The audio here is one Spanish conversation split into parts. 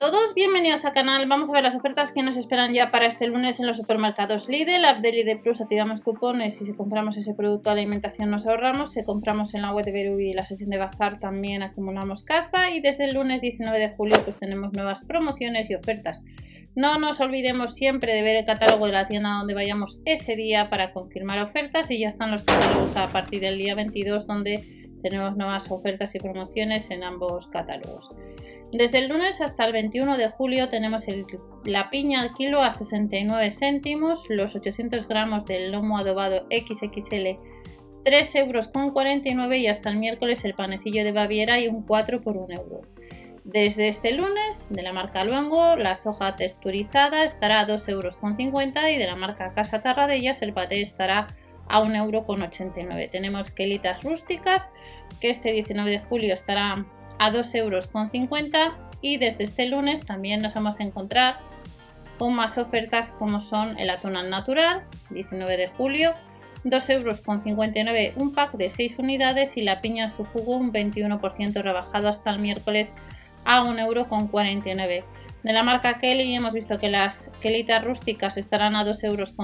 Todos bienvenidos al canal, vamos a ver las ofertas que nos esperan ya para este lunes en los supermercados Lidl, app de Lidl Plus activamos cupones y si compramos ese producto de alimentación nos ahorramos, si compramos en la web de Berubi y la sesión de Bazar también acumulamos caspa. Y desde el lunes 19 de julio pues tenemos nuevas promociones y ofertas. No nos olvidemos siempre de ver el catálogo de la tienda donde vayamos ese día para confirmar ofertas. Y ya están los catálogos a partir del día 22 donde tenemos nuevas ofertas y promociones en ambos catálogos. Desde el lunes hasta el 21 de julio tenemos la piña al kilo a 69 céntimos, los 800 gramos del lomo adobado XXL 3 euros con 49 y hasta el miércoles el panecillo de Baviera y un 4 por 1 euro. Desde este lunes, de la marca Luengo, la soja texturizada estará a 2 euros con 50 y de la marca Casa Tarradellas el paté estará a 1 euro con 89. Tenemos quelitas rústicas que este 19 de julio estará a 2,50 euros y desde este lunes también nos vamos a encontrar con más ofertas como son el atún al natural, 19 de julio, 2,59 euros un pack de 6 unidades y la piña en su jugo un 21% rebajado hasta el miércoles a 1,49 euros. De la marca Kelly hemos visto que las quelitas rústicas estarán a 2,50 euros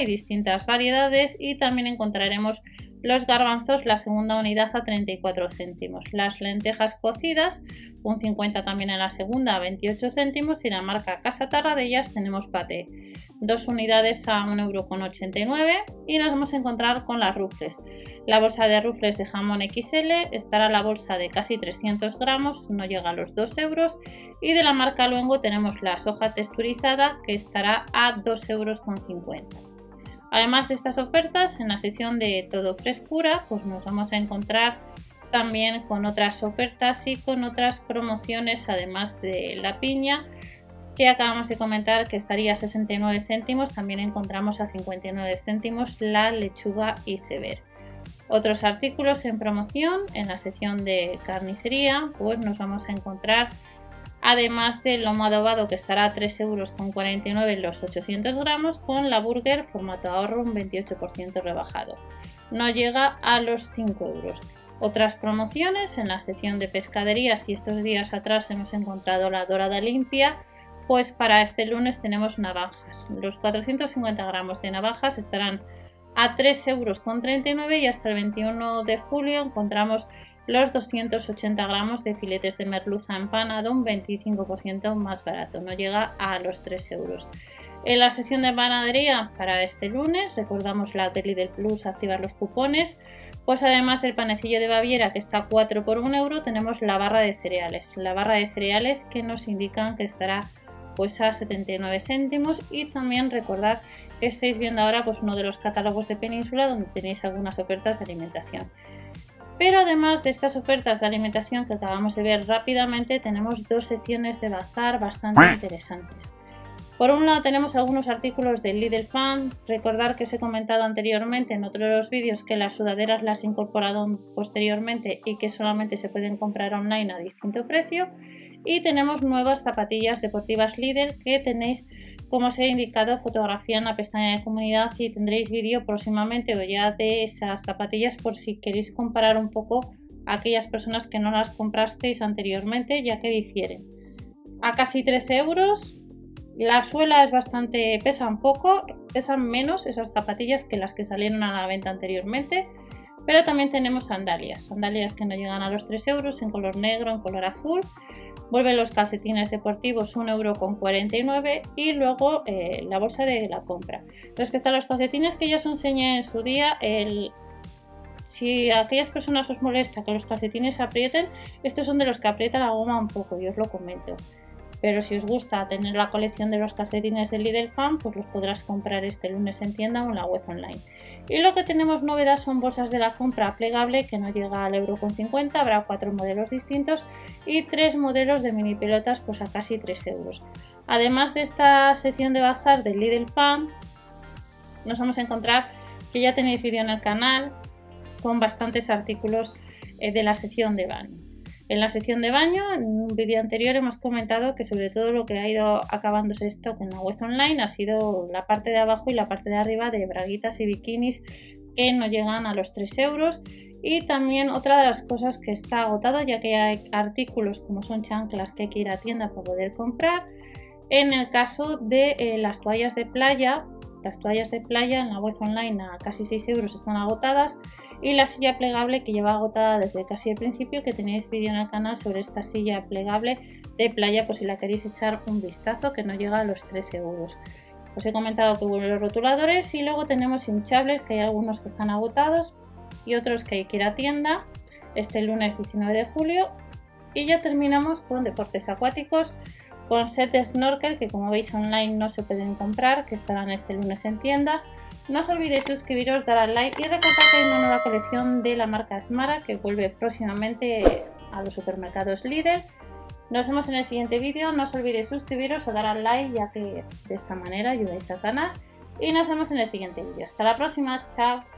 y distintas variedades y también encontraremos los garbanzos, la segunda unidad a 34 céntimos. Las lentejas cocidas, un 50 también en la segunda a 28 céntimos. Y la marca Casa Tarradellas tenemos paté, dos unidades a 1,89€ y nos vamos a encontrar con las rufles. La bolsa de rufles de jamón XL estará la bolsa de casi 300 gramos, no llega a los 2 euros. Y de la marca Luengo tenemos la soja texturizada que estará a 2,50 euros. Además de estas ofertas, en la sección de todo frescura, pues nos vamos a encontrar también con otras ofertas y con otras promociones, además de la piña, que acabamos de comentar que estaría a 69 céntimos, también encontramos a 59 céntimos la lechuga iceberg. Otros artículos en promoción en la sección de carnicería, pues nos vamos a encontrar además del lomo adobado que estará a 3,49 euros los 800 gramos con la burger formato ahorro un 28% rebajado. No llega a los 5 euros. Otras promociones en la sección de pescaderías y estos días atrás hemos encontrado la dorada limpia, pues para este lunes tenemos navajas. Los 450 gramos de navajas estarán a 3,39 euros y hasta el 21 de julio encontramos los 280 gramos de filetes de merluza empanado un 25% más barato, no llega a los 3 euros. En la sección de panadería para este lunes, recordamos la Deli del Plus, activar los cupones, pues además del panecillo de Baviera que está 4 por 1 euro, tenemos la barra de cereales. La barra de cereales que nos indican que estará pues a 79 céntimos y también recordar que estáis viendo ahora pues uno de los catálogos de Península donde tenéis algunas ofertas de alimentación. Pero además de estas ofertas de alimentación que acabamos de ver rápidamente, tenemos dos secciones de bazar bastante interesantes. Por un lado tenemos algunos artículos de Lidl Fan. Recordar que os he comentado anteriormente en otro de los vídeos que las sudaderas las he incorporado posteriormente y que solamente se pueden comprar online a distinto precio. Y tenemos nuevas zapatillas deportivas Lidl que tenéis como os he indicado, fotografía en la pestaña de comunidad y tendréis vídeo próximamente o ya de esas zapatillas por si queréis comparar un poco a aquellas personas que no las comprasteis anteriormente ya que difieren. A casi 13 euros, la suela es bastante, pesa poco, pesan menos esas zapatillas que las que salieron a la venta anteriormente. Pero también tenemos sandalias, sandalias que no llegan a los 3 euros en color negro, en color azul Vuelven los calcetines deportivos 1,49€ y luego eh, la bolsa de la compra. Respecto a los calcetines que ya os enseñé en su día, si a aquellas personas os molesta que los calcetines aprieten, estos son de los que aprieta la goma un poco, y os lo comento. Pero si os gusta tener la colección de los calcetines de Lidl Fan, pues los podrás comprar este lunes en tienda o en la web online. Y lo que tenemos novedad son bolsas de la compra plegable que no llega al euro con 50, habrá cuatro modelos distintos y tres modelos de mini pelotas pues a casi 3 euros. Además de esta sección de bazar de Lidl Fan, nos vamos a encontrar que ya tenéis vídeo en el canal con bastantes artículos eh, de la sección de baño. En la sección de baño, en un vídeo anterior hemos comentado que sobre todo lo que ha ido acabándose stock en la web online ha sido la parte de abajo y la parte de arriba de braguitas y bikinis que no llegan a los 3 euros Y también otra de las cosas que está agotado, ya que hay artículos como son chanclas que hay que ir a tienda para poder comprar. En el caso de eh, las toallas de playa, las toallas de playa en la web online a casi 6 euros están agotadas y la silla plegable que lleva agotada desde casi el principio, que tenéis vídeo en el canal sobre esta silla plegable de playa por si la queréis echar un vistazo que no llega a los 13 euros. Os he comentado que vuelven los rotuladores y luego tenemos hinchables que hay algunos que están agotados y otros que hay que ir a tienda este lunes 19 de julio y ya terminamos con deportes acuáticos con set de snorkel que como veis online no se pueden comprar que estarán este lunes en tienda no os olvidéis suscribiros, dar al like y recordar que hay una nueva colección de la marca Smara que vuelve próximamente a los supermercados líder nos vemos en el siguiente vídeo. No os olvidéis suscribiros o dar al like ya que de esta manera ayudáis al canal. Y nos vemos en el siguiente vídeo. Hasta la próxima. Chao.